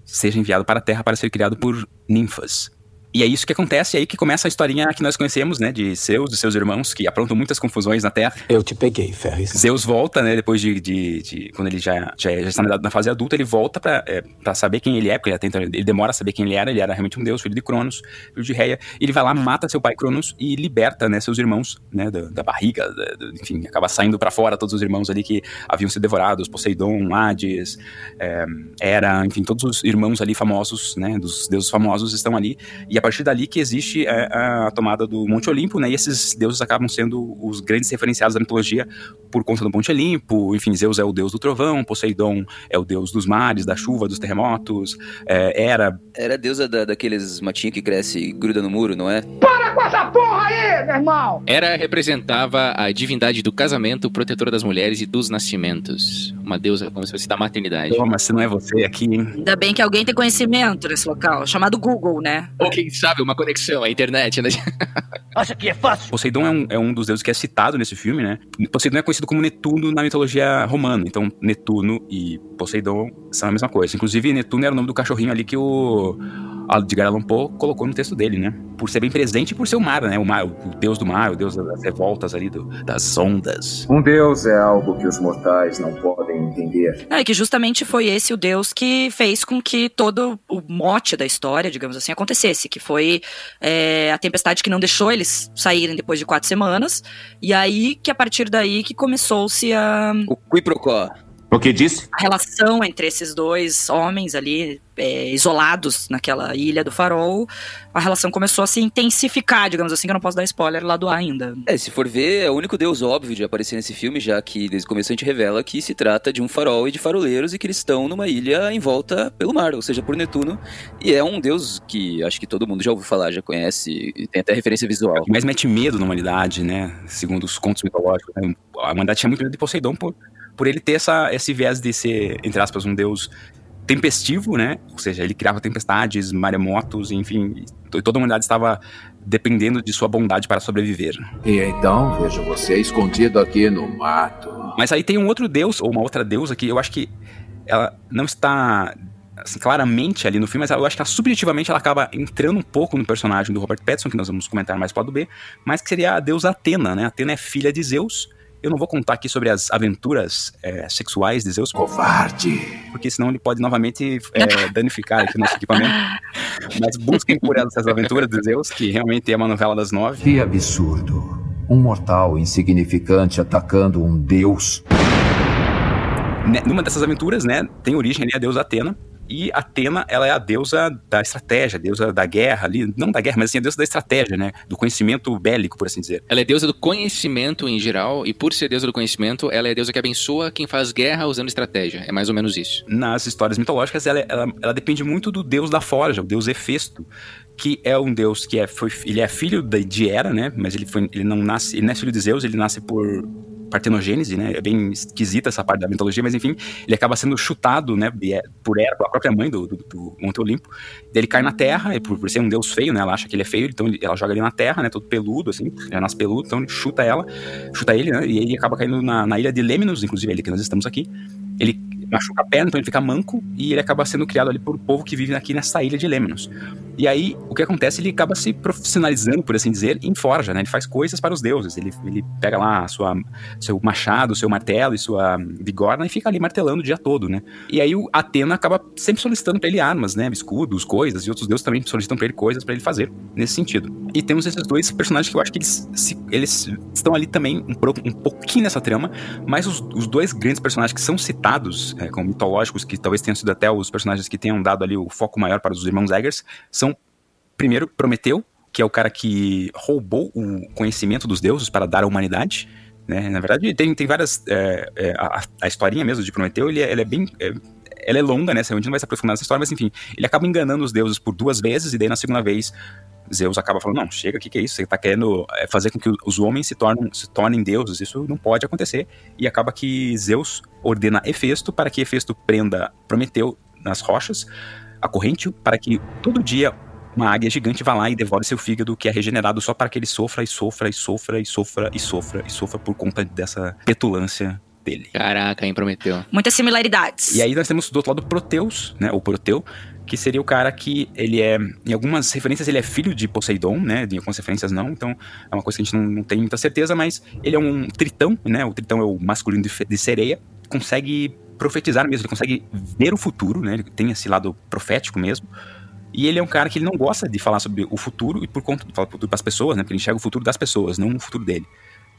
Speaker 3: seja enviado para a Terra para ser criado por ninfas. E é isso que acontece, é aí que começa a historinha que nós conhecemos, né, de Zeus, de seus irmãos, que aprontam muitas confusões na Terra.
Speaker 11: Eu te peguei, Ferris.
Speaker 3: Zeus volta, né, depois de, de, de- quando ele já, já, já está na, fase adulta, ele volta pra, é, pra saber quem ele é, porque ele, tenta, ele demora a saber quem ele era, ele era realmente um deus, filho de Cronos, filho de Reia, e ele vai lá, mata seu pai Cronos e liberta, né, seus irmãos, né, da, da barriga, da- do- enfim, acaba saindo pra fora todos os irmãos ali que haviam sido devorados, Poseidon, Hades, é, Hera, enfim, todos os irmãos ali famosos, né, dos deuses famosos estão ali, e a partir dali que existe é, a tomada do Monte Olimpo, né? E esses deuses acabam sendo os grandes referenciados da mitologia por conta do Monte Olimpo. Enfim, Zeus é o deus do trovão, Poseidon é o deus dos mares, da chuva, dos terremotos, é, Hera.
Speaker 7: Era a deusa da, daqueles matinhos que cresce e gruda no muro, não é?
Speaker 10: Para com essa porra aí, meu irmão!
Speaker 2: Hera representava a divindade do casamento, protetora das mulheres e dos nascimentos. Uma deusa como se fosse da maternidade.
Speaker 3: Toma, se não é você aqui, hein?
Speaker 4: Ainda bem que alguém tem conhecimento nesse local, chamado Google, né?
Speaker 2: Ou quem sabe, uma conexão à internet, né?
Speaker 10: Acha que é fácil?
Speaker 3: Poseidon é um, é um dos deuses que é citado nesse filme, né? Poseidon é conhecido como Netuno na mitologia romana. Então, Netuno e Poseidon são a mesma coisa. Inclusive, Netuno era o nome do cachorrinho ali que o Edgar Allan Poe colocou no texto dele, né? Por ser bem presente e por ser o mar, né? O mar, o deus do mar, o deus das revoltas ali, do- das ondas.
Speaker 11: Um deus é algo que os mortais não podem entender.
Speaker 4: É, que justamente foi esse o Deus que fez com que todo o mote da história, digamos assim, acontecesse. Que foi é, a tempestade que não deixou eles saírem depois de quatro semanas. E aí que a partir daí que começou-se a,
Speaker 7: O Quiprocó.
Speaker 5: O que disse?
Speaker 4: a relação entre esses dois homens ali, é, isolados naquela ilha do farol. A relação começou a se intensificar, digamos assim, que eu não posso dar spoiler lá do ar ainda.
Speaker 7: É, se for ver, é o único deus óbvio de aparecer nesse filme, já que desde o começo a gente revela que se trata de um farol e de faroleiros e que eles estão numa ilha em volta pelo mar, ou seja, por Netuno. E é um deus que acho que todo mundo já ouviu falar, já conhece, e tem até referência visual.
Speaker 3: mais mete medo na humanidade, né? Segundo os contos mitológicos. né? A humanidade tinha muito medo de Poseidon por, por ele ter essa, esse viés de ser, entre aspas, um deus tempestivo, né? Ou seja, ele criava tempestades, maremotos, enfim. e toda a humanidade estava dependendo de sua bondade para sobreviver.
Speaker 11: E então vejo você escondido aqui no mato.
Speaker 3: Mas aí tem um outro deus, ou uma outra deusa, que eu acho que ela não está assim, claramente ali no filme, mas eu acho que ela, subjetivamente ela acaba entrando um pouco no personagem do Robert Pattinson, que nós vamos comentar mais pro lado B, mas que seria a deusa Atena, né? Atena é filha de Zeus. Eu não vou contar aqui sobre as aventuras é, sexuais de Zeus,
Speaker 11: Covarde.
Speaker 3: porque senão ele pode novamente é, danificar aqui o nosso equipamento. Mas busquem por essas aventuras de Zeus, que realmente é uma novela das nove.
Speaker 11: Que absurdo. Um mortal insignificante atacando um deus.
Speaker 3: Né, Numa dessas aventuras, né, tem origem ali a deusa Atena. E Atena, ela é a deusa da estratégia, a deusa da guerra ali, não da guerra, mas assim, a deusa da estratégia, né? Do conhecimento bélico, por assim dizer.
Speaker 2: Ela é deusa do conhecimento em geral, e por ser deusa do conhecimento, ela é a deusa que abençoa quem faz guerra usando estratégia. É mais ou menos isso.
Speaker 3: Nas histórias mitológicas, ela, ela, ela depende muito do deus da forja, o deus Hefesto, que é um deus que é, foi, ele é filho de, de Hera, né? Mas ele, foi, ele não nasce, ele não é filho de Zeus, ele nasce por partenogênese, né? É bem esquisita essa parte da mitologia, mas enfim, ele acaba sendo chutado, né, por Hera, pela própria mãe do, do, do Monte Olimpo. Ele cai na terra, e por, por, ser um deus feio, né? Ela acha que ele é feio, então ele, ela joga ele na terra, né? Todo peludo, assim, já nasce peludo, então ele chuta ela, chuta ele, né? E ele acaba caindo na, na ilha de Lemnos, inclusive, ali que nós estamos aqui. Ele machuca a perna, então ele fica manco e ele acaba sendo criado ali por um povo que vive aqui nessa ilha de Lemnos. E aí, o que acontece, ele acaba se profissionalizando, por assim dizer, em forja, né? Ele faz coisas para os deuses. Ele, ele pega lá sua, seu machado, seu martelo e sua bigorna e fica ali martelando o dia todo, né? E aí o Atena acaba sempre solicitando para ele armas, né? Escudos, coisas, e outros deuses também solicitam para ele coisas para ele fazer nesse sentido. E temos esses dois personagens que eu acho que eles, se, eles estão ali também um, um pouquinho nessa trama, mas os, os dois grandes personagens que são citados é, como mitológicos, que talvez tenham sido até os personagens que tenham dado ali o foco maior para os irmãos Eggers, são primeiro Prometeu, que é o cara que roubou o conhecimento dos deuses para dar à humanidade. Né? Na verdade, tem, tem várias. É, é, a, a, historinha mesmo de Prometeu, ele, é, ele é bem. É, ela é longa, né? A gente não vai se aprofundar nessa história, mas enfim, ele acaba enganando os deuses por duas vezes, e daí na segunda vez Zeus acaba falando, não, chega, o que, que é isso? Você está querendo fazer com que os homens se, tornem, se tornem deuses, isso não pode acontecer. E acaba que Zeus ordena Hefesto para que Hefesto prenda Prometeu nas rochas, a corrente, para que todo dia uma águia gigante vá lá e devore seu fígado, que é regenerado só para que ele sofra e sofra e sofra e sofra e sofra e sofra por conta dessa petulância dele.
Speaker 2: Caraca, hein, Prometeu.
Speaker 4: Muitas similaridades.
Speaker 3: E aí nós temos do outro lado Proteus, né, o Proteu, que seria o cara que ele é, em algumas referências ele é filho de Poseidon, né, em algumas referências não, então é uma coisa que a gente não, não tem muita certeza, mas ele é um tritão, né, o tritão é o masculino de, de sereia, consegue profetizar mesmo, ele consegue ver o futuro, né, ele tem esse lado profético mesmo, e ele é um cara que ele não gosta de falar sobre o futuro e por conta de falar o futuro para as pessoas, né? Porque ele enxerga o futuro das pessoas, não o futuro dele.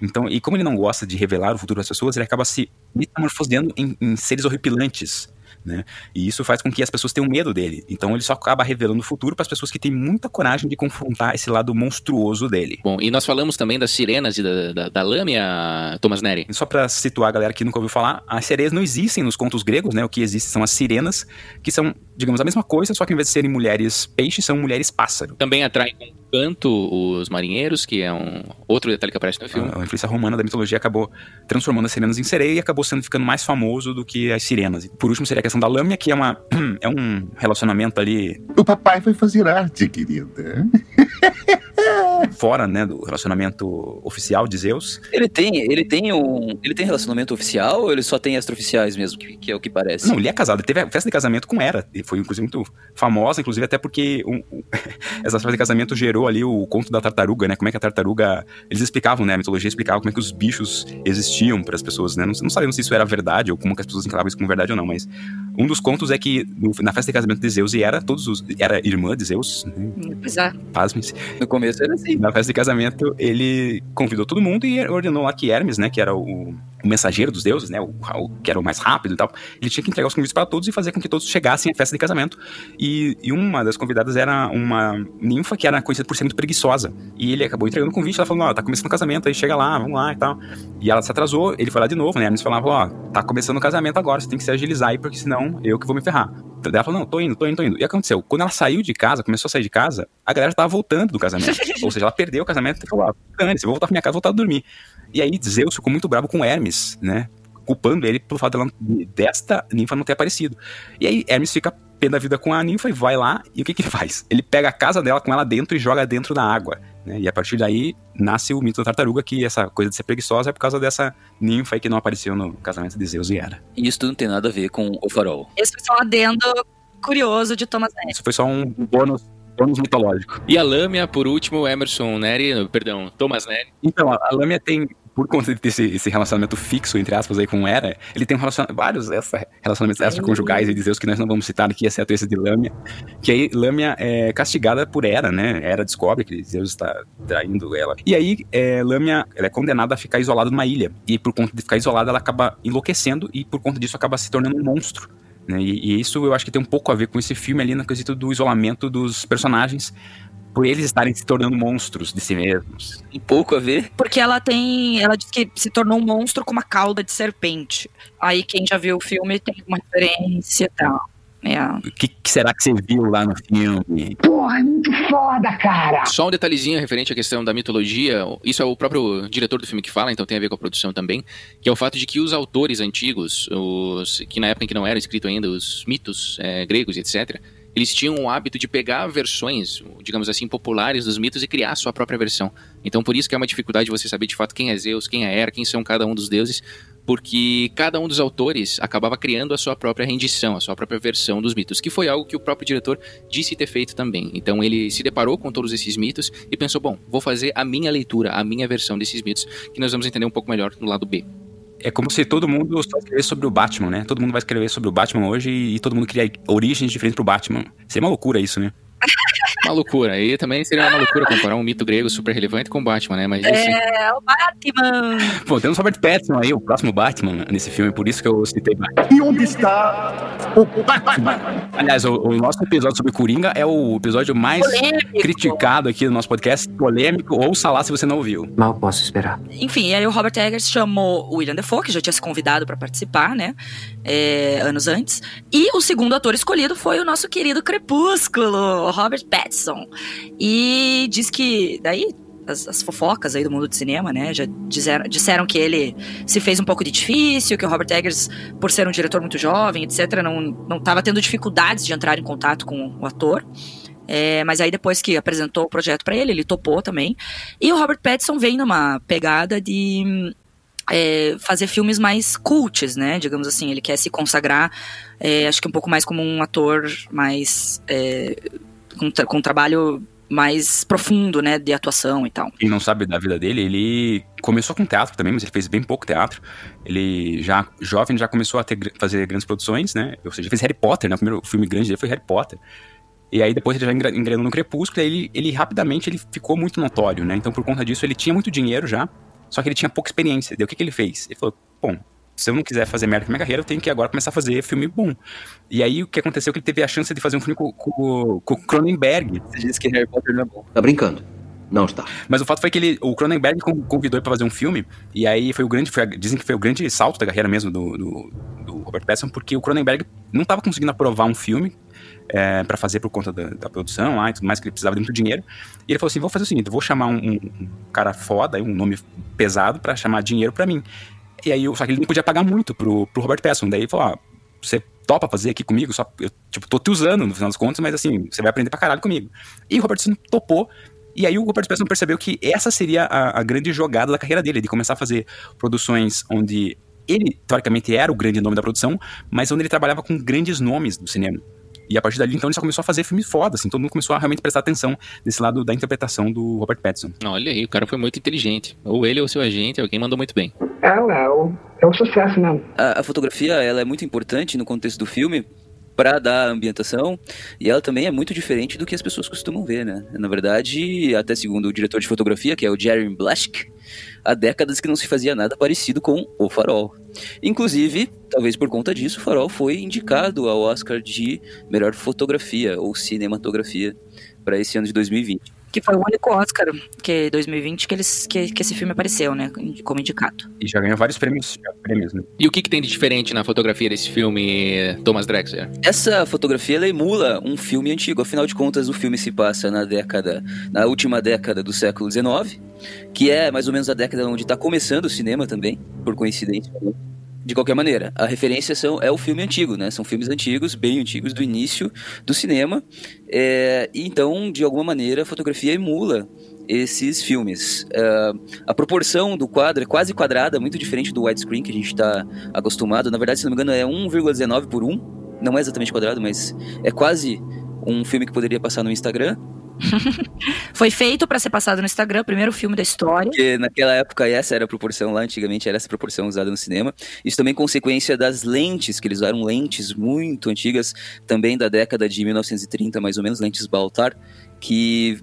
Speaker 3: Então, e como ele não gosta de revelar o futuro das pessoas, ele acaba se metamorfoseando em, em seres horripilantes, né? E isso faz com que as pessoas tenham medo dele. Então ele só acaba revelando o futuro para as pessoas que têm muita coragem de confrontar esse lado monstruoso dele.
Speaker 2: Bom, e nós falamos também das sirenas e da, da, da lâmina, Thomas Neri.
Speaker 3: Só para situar a galera que nunca ouviu falar, as sereias não existem nos contos gregos, né? O que existe são as sirenas, que são, digamos, a mesma coisa, só que em vez de serem mulheres peixe, são mulheres pássaro.
Speaker 2: Também atraem com canto os marinheiros, que é um outro detalhe que aparece no filme.
Speaker 3: A, a influência romana da mitologia acabou transformando as sirenas em sereia e acabou sendo ficando mais famoso do que as sirenas. E por último seria a questão da lâmina, que é, uma, é um relacionamento ali.
Speaker 13: O papai foi fazer arte, querida.
Speaker 3: Fora, né, do relacionamento oficial de Zeus.
Speaker 7: Ele tem, ele tem um, ele tem relacionamento oficial ou ele só tem extraoficiais mesmo, que, que é o que parece?
Speaker 3: Não, ele é casado, ele teve a festa de casamento com Hera, foi inclusive muito famosa, inclusive até porque um, um, essa festa de casamento gerou ali o conto da tartaruga, né, como é que a tartaruga, eles explicavam, né, a mitologia explicava como é que os bichos existiam para as pessoas, né, não, não sabemos se isso era verdade ou como que as pessoas encaravam isso como verdade ou não, mas um dos contos é que no, na festa de casamento de Zeus e Hera, todos os, era irmã de Zeus, né,
Speaker 4: Pois é.
Speaker 3: pasmem-se,
Speaker 7: No começo era assim.
Speaker 3: na festa de casamento, ele convidou todo mundo e ordenou lá que Hermes, né, que era o, o mensageiro dos deuses, né, o, o- que era o mais rápido e tal, ele tinha que entregar os convites para todos e fazer com que todos chegassem à festa de casamento. E, e uma das convidadas era uma ninfa que era conhecida por ser muito preguiçosa. E ele acabou entregando o convite, ela falou, ó, tá começando o casamento, aí chega lá, vamos lá e tal. E ela se atrasou, ele foi lá de novo, né, Hermes falava, ó, tá começando o casamento agora, você tem que se agilizar aí, porque senão eu que vou me ferrar. Daí ela falou, não, tô indo, tô indo, tô indo. E aconteceu, quando ela saiu de casa, começou a sair de casa, a galera tava voltando do casamento. Ou seja, ela perdeu o casamento e falou, ah, dane-se, vou voltar pra minha casa, voltar a dormir. E aí Zeus ficou muito bravo com Hermes, né? Culpando ele pelo fato dela, desta ninfa não ter aparecido. E aí Hermes fica pé da vida com a ninfa e vai lá, e o que que ele faz? Ele pega a casa dela com ela dentro e joga dentro da água. Né? E a partir daí nasce o mito da tartaruga, que essa coisa de ser preguiçosa é por causa dessa ninfa aí que não apareceu no casamento de Zeus e Hera.
Speaker 7: E isso não tem nada a ver com o farol.
Speaker 4: Esse foi só um adendo curioso de Thomas Neri.
Speaker 3: Isso foi só um bônus, bônus mitológico.
Speaker 2: E a lâmina, por último, Emerson Neri, perdão, Thomas Neri.
Speaker 3: Então, a, a lâmina tem por conta de ter esse, relacionamento fixo, entre aspas, aí com Hera, ele tem um relaciona vários essa, relacionamentos extraconjugais e de Zeus que nós não vamos citar aqui, exceto esse de Lâmia. Que aí Lâmia é castigada por Hera, né? Hera descobre que Zeus está traindo ela. E aí é, Lâmia ela é condenada a ficar isolada numa ilha. E por conta de ficar isolada, ela acaba enlouquecendo e por conta disso acaba se tornando um monstro. Né? E, e, isso eu acho que tem um pouco a ver com esse filme ali no quesito do isolamento dos personagens, por eles estarem se tornando monstros de si mesmos.
Speaker 7: Um pouco a ver.
Speaker 4: Porque ela tem. Ela diz que se tornou um monstro com uma cauda de serpente. Aí quem já viu o filme tem uma referência e tal. É.
Speaker 3: O que, que, será que você viu lá no filme?
Speaker 10: Porra, é muito foda, cara!
Speaker 2: Só um detalhezinho referente à questão da mitologia. Isso é o próprio diretor do filme que fala, então tem a ver com a produção também. Que é o fato de que os autores antigos, os que na época em que não era escrito ainda, os mitos é, gregos e etc., eles tinham o hábito de pegar versões, digamos assim, populares dos mitos e criar a sua própria versão. Então, por isso que é uma dificuldade você saber de fato quem é Zeus, quem é Hera, quem são cada um dos deuses, porque cada um dos autores acabava criando a sua própria rendição, a sua própria versão dos mitos, que foi algo que o próprio diretor disse ter feito também. Então ele se deparou com todos esses mitos e pensou: bom, vou fazer a minha leitura, a minha versão desses mitos, que nós vamos entender um pouco melhor no lado B.
Speaker 3: É como se todo mundo só escrevesse sobre o Batman, né? Todo mundo vai escrever sobre o Batman hoje e todo mundo cria origens diferentes pro Batman. Seria uma loucura isso, né?
Speaker 2: Uma loucura. E também seria uma loucura comparar um mito grego super relevante com o Batman, né? Mas
Speaker 4: assim... É, o Batman!
Speaker 3: Pô, temos Robert Pattinson aí, o próximo Batman nesse filme, por isso que eu citei Batman.
Speaker 13: E onde está o Batman?
Speaker 3: Aliás, o, o nosso episódio sobre Coringa é o episódio mais polêmico. criticado aqui do nosso podcast, polêmico, ouça lá se você não ouviu.
Speaker 14: Mal posso esperar.
Speaker 4: Enfim, aí o Robert Eggers chamou o William Defoe, que já tinha se convidado para participar, né? É, anos antes. E o segundo ator escolhido foi o nosso querido Crepúsculo, Robert Pattinson. Pattinson. E diz que daí as, as, fofocas aí do mundo do cinema, né? Já disseram, disseram que ele se fez um pouco de difícil, que o Robert Eggers, por ser um diretor muito jovem, etc., não, não estava tendo dificuldades de entrar em contato com o ator. É, mas aí depois que apresentou o projeto para ele, ele topou também. E o Robert Pattinson vem numa pegada de é, fazer filmes mais cults, né? Digamos assim, ele quer se consagrar, é, acho que um pouco mais como um ator mais é, com, com um trabalho mais profundo, né, de atuação e tal.
Speaker 3: Quem não sabe da vida dele, ele começou com teatro também, mas ele fez bem pouco teatro. Ele já, jovem, já começou a ter, fazer grandes produções, né, ou seja, fez Harry Potter, né, o primeiro filme grande dele foi Harry Potter. E aí depois ele já engrenou no Crepúsculo, e aí ele, ele rapidamente ele ficou muito notório, né, então por conta disso ele tinha muito dinheiro já, só que ele tinha pouca experiência. O que, que ele fez? Ele falou, bom, se eu não quiser fazer merda com minha carreira, eu tenho que agora começar a fazer filme bom. E aí o que aconteceu é que ele teve a chance de fazer um filme com, com, com o Cronenberg.
Speaker 7: Você disse que Harry Potter não é bom.
Speaker 1: Tá brincando? Não está.
Speaker 3: Mas o fato foi que ele, o Cronenberg convidou ele pra fazer um filme, e aí foi o grande, foi, dizem que foi o grande salto da carreira mesmo do, do, do Robert Pattinson, porque o Cronenberg não estava conseguindo aprovar um filme é, para fazer por conta da, da, produção lá e tudo mais, que ele precisava de muito dinheiro. E ele falou assim: vou fazer o seguinte, vou chamar um, um cara foda, um nome pesado, para chamar dinheiro para mim. E aí, só que ele não podia pagar muito pro, pro Robert Pattinson. Daí ele falou, ah, você topa fazer aqui comigo? Só, eu, tipo, tô te usando no final das contas, mas assim, você vai aprender pra caralho comigo. E o Robert Pattinson topou. E aí o Robert Pattinson percebeu que essa seria a, a grande jogada da carreira dele, de começar a fazer produções onde ele, teoricamente, era o grande nome da produção, mas onde ele trabalhava com grandes nomes do cinema. E a partir dali, então, ele só começou a fazer filmes foda, assim, todo mundo começou a realmente prestar atenção desse lado da interpretação do Robert Pattinson.
Speaker 2: Olha aí, o cara foi muito inteligente. Ou ele ou seu agente, alguém mandou muito bem.
Speaker 10: É, é, o, é o sucesso mesmo.
Speaker 7: A, a fotografia, ela é muito importante no contexto do filme, para dar ambientação, e ela também é muito diferente do que as pessoas costumam ver, né? Na verdade, até segundo o diretor de fotografia, que é o Jeremy Blaschke, há décadas que não se fazia nada parecido com O Farol. Inclusive, talvez por conta disso, O Farol foi indicado ao Oscar de melhor fotografia ou cinematografia para esse ano de 2020.
Speaker 4: Que foi o único Oscar, que é 2020, que, eles, que, que esse filme apareceu, né? Como indicado.
Speaker 3: E já ganhou vários prêmios, prêmios né?
Speaker 2: E o que, que tem de diferente na fotografia desse filme, Thomas Drexler?
Speaker 7: Essa fotografia, ela emula um filme antigo. Afinal de contas, o filme se passa na década... Na última década do século XIX, que é mais ou menos a década onde está começando o cinema também, por coincidência. De qualquer maneira, a referência são, é o filme antigo, né? São filmes antigos, bem antigos, do início do cinema. É, e então, de alguma maneira, a fotografia emula esses filmes. É, a proporção do quadro é quase quadrada, muito diferente do widescreen que a gente está acostumado. Na verdade, se não me engano, é 1,19 por 1. Não é exatamente quadrado, mas é quase um filme que poderia passar no Instagram.
Speaker 4: Foi feito para ser passado no Instagram, primeiro filme da história.
Speaker 7: Porque naquela época essa era a proporção lá, antigamente era essa proporção usada no cinema. Isso também consequência das lentes, que eles usaram lentes muito antigas, também da década de 1930, mais ou menos, lentes Baltar, que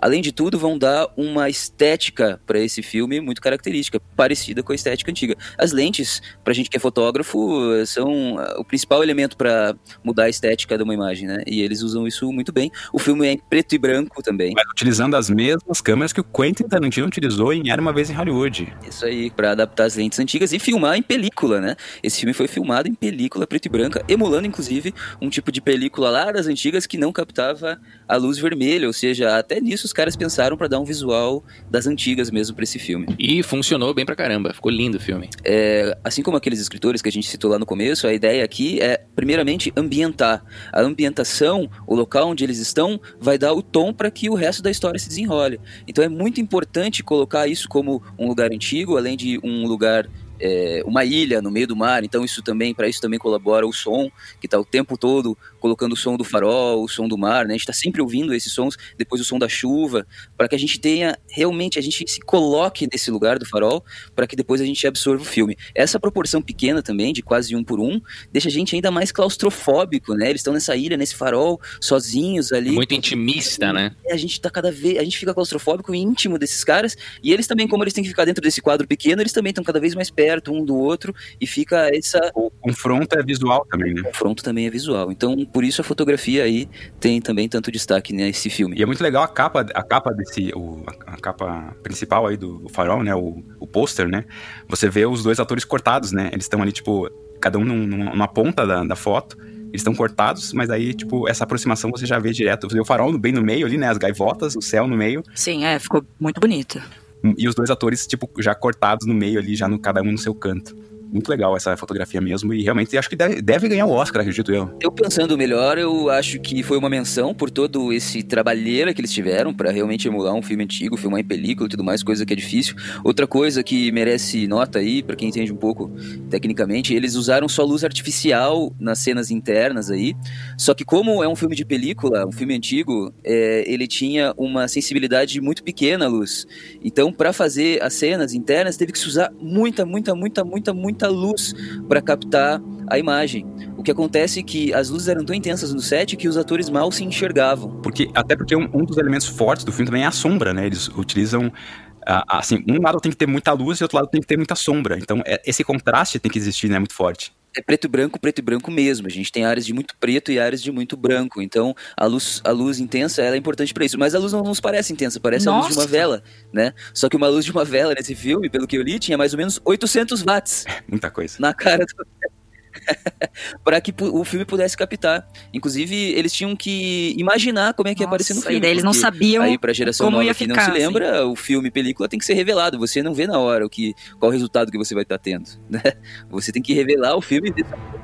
Speaker 7: além de tudo, vão dar uma estética para esse filme muito característica, parecida com a estética antiga. As lentes, pra gente que é fotógrafo, são ah, o principal elemento para mudar a estética de uma imagem, né? E eles usam isso muito bem. O filme é em preto e branco também.
Speaker 3: Mas utilizando as mesmas câmeras que o Quentin Tarantino utilizou em Era Uma Vez em Hollywood.
Speaker 7: Isso aí, para adaptar as lentes antigas e filmar em película, né? Esse filme foi filmado em película preto e branca, emulando inclusive um tipo de película lá das antigas que não captava a luz vermelha, ou seja, até nisso os caras pensaram para dar um visual das antigas mesmo para esse filme.
Speaker 2: E funcionou bem pra caramba, ficou lindo o filme.
Speaker 7: É, assim como aqueles escritores que a gente citou lá no começo, a ideia aqui é, primeiramente, ambientar. A ambientação, o local onde eles estão, vai dar o tom para que o resto da história se desenrole. Então é muito importante colocar isso como um lugar antigo, além de um lugar é, uma ilha no meio do mar, então isso também, para isso também colabora o som, que está o tempo todo colocando o som do farol, o som do mar, né? A gente está sempre ouvindo esses sons, depois o som da chuva, para que a gente tenha realmente, a gente se coloque nesse lugar do farol, para que depois a gente absorva o filme. Essa proporção pequena também, de quase um por um, deixa a gente ainda mais claustrofóbico, né? Eles estão nessa ilha, nesse farol, sozinhos ali.
Speaker 2: Muito intimista, né?
Speaker 7: A gente tá cada vez, a gente fica claustrofóbico e íntimo desses caras, e eles também, como eles têm que ficar dentro desse quadro pequeno, eles também estão cada vez mais perto um do outro, e fica essa...
Speaker 3: O confronto é visual também, né?
Speaker 7: O confronto também é visual. Então, por isso a fotografia aí tem também tanto destaque nesse filme.
Speaker 3: E é muito legal a capa, a capa desse, o, a, capa principal aí do, farol, né, o, o pôster, né, você vê os dois atores cortados, né, eles estão ali, tipo, cada um num, numa ponta da, da foto, eles estão cortados, mas aí, tipo, essa aproximação você já vê direto. Você vê o farol bem no meio ali, né? As gaivotas, o céu no meio.
Speaker 4: Sim, é, ficou muito bonito.
Speaker 3: E os dois atores, tipo, já cortados no meio ali, já no cada um no seu canto muito legal essa fotografia mesmo. E realmente acho que deve, deve ganhar o Oscar, acredito eu.
Speaker 7: Eu pensando melhor, eu acho que foi uma menção por todo esse trabalheira que eles tiveram para realmente emular um filme antigo, filmar em película e tudo mais, coisa que é difícil. Outra coisa que merece nota aí, para quem entende um pouco tecnicamente, eles usaram só luz artificial nas cenas internas aí. Só que como é um filme de película, um filme antigo, é, ele tinha uma sensibilidade muito pequena à luz. Então, para fazer as cenas internas, teve que se usar muita, muita, muita, muita, muita muita luz para captar a imagem. O que acontece é que as luzes eram tão intensas no set que os atores mal se enxergavam.
Speaker 3: Porque até porque um, um dos elementos fortes do filme também é a sombra, né? Eles utilizam assim, um lado tem que ter muita luz e outro lado tem que ter muita sombra. Então, é, esse contraste tem que existir, né? Muito forte
Speaker 7: é preto e branco, preto e branco mesmo. A gente tem áreas de muito preto e áreas de muito branco. Então, a luz, a luz intensa ela é importante para isso. Mas a luz não nos parece intensa, parece Nossa. a luz de uma vela, né? Só que uma luz de uma vela nesse filme, pelo que eu li, tinha mais ou menos 800 watts.
Speaker 3: Muita coisa.
Speaker 7: Na cara do para que o filme pudesse captar. Inclusive, eles tinham que imaginar como é que ia aparecer no filme.
Speaker 4: E daí eles não sabiam
Speaker 7: aí pra geração nova que não se lembra, assim. o filme película tem que ser revelado. Você não vê na hora o que, qual o resultado que você vai estar tá tendo. Né? Você tem que revelar o filme.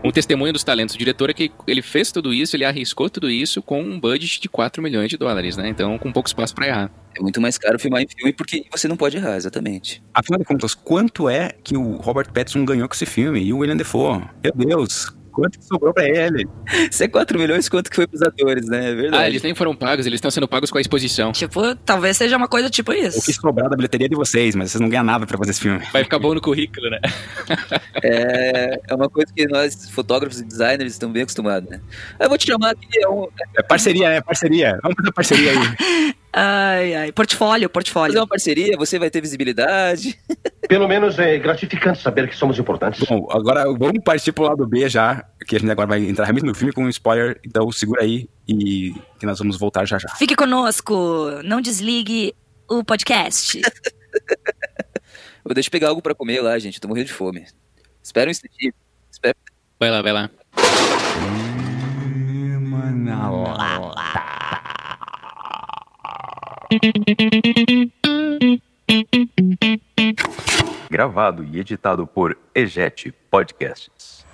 Speaker 2: Um testemunho dos talentos. O diretor é que ele fez tudo isso, ele arriscou tudo isso com um budget de 4 milhões de dólares, né? Então, com pouco espaço para errar.
Speaker 7: É muito mais caro filmar em filme porque você não pode errar, exatamente.
Speaker 3: Afinal de contas, quanto é que o Robert Pattinson ganhou com esse filme? E o William Defoe? Meu Deus, quanto que sobrou pra ele?
Speaker 7: Se é 4 milhões, quanto que foi pros atores, né? É verdade.
Speaker 2: Ah, eles nem foram pagos, eles estão sendo pagos com a exposição.
Speaker 4: Tipo, talvez seja uma coisa tipo isso.
Speaker 3: O que sobrar da bilheteria de vocês, mas vocês não ganham nada pra fazer esse filme.
Speaker 2: Vai ficar bom no currículo, né?
Speaker 7: é, é uma coisa que nós, fotógrafos e designers, estamos bem acostumados, né? Eu vou te chamar aqui.
Speaker 3: É, um... é parceria, é parceria. Vamos fazer parceria aí.
Speaker 4: Ai, ai. Portfólio, portfólio.
Speaker 7: Fazer uma parceria, você vai ter visibilidade.
Speaker 13: Pelo menos é gratificante saber que somos importantes.
Speaker 3: Bom, agora vamos partir pro lado B já, que a gente agora vai entrar realmente no filme com um spoiler, então segura aí e que nós vamos voltar já já.
Speaker 4: Fique conosco, não desligue o podcast.
Speaker 7: Vou deixar pegar algo para comer lá, gente, tô morrendo de fome. Espera um instantinho. Espera.
Speaker 2: Vai lá, vai lá.
Speaker 14: Gravado e editado por Ejet Podcasts.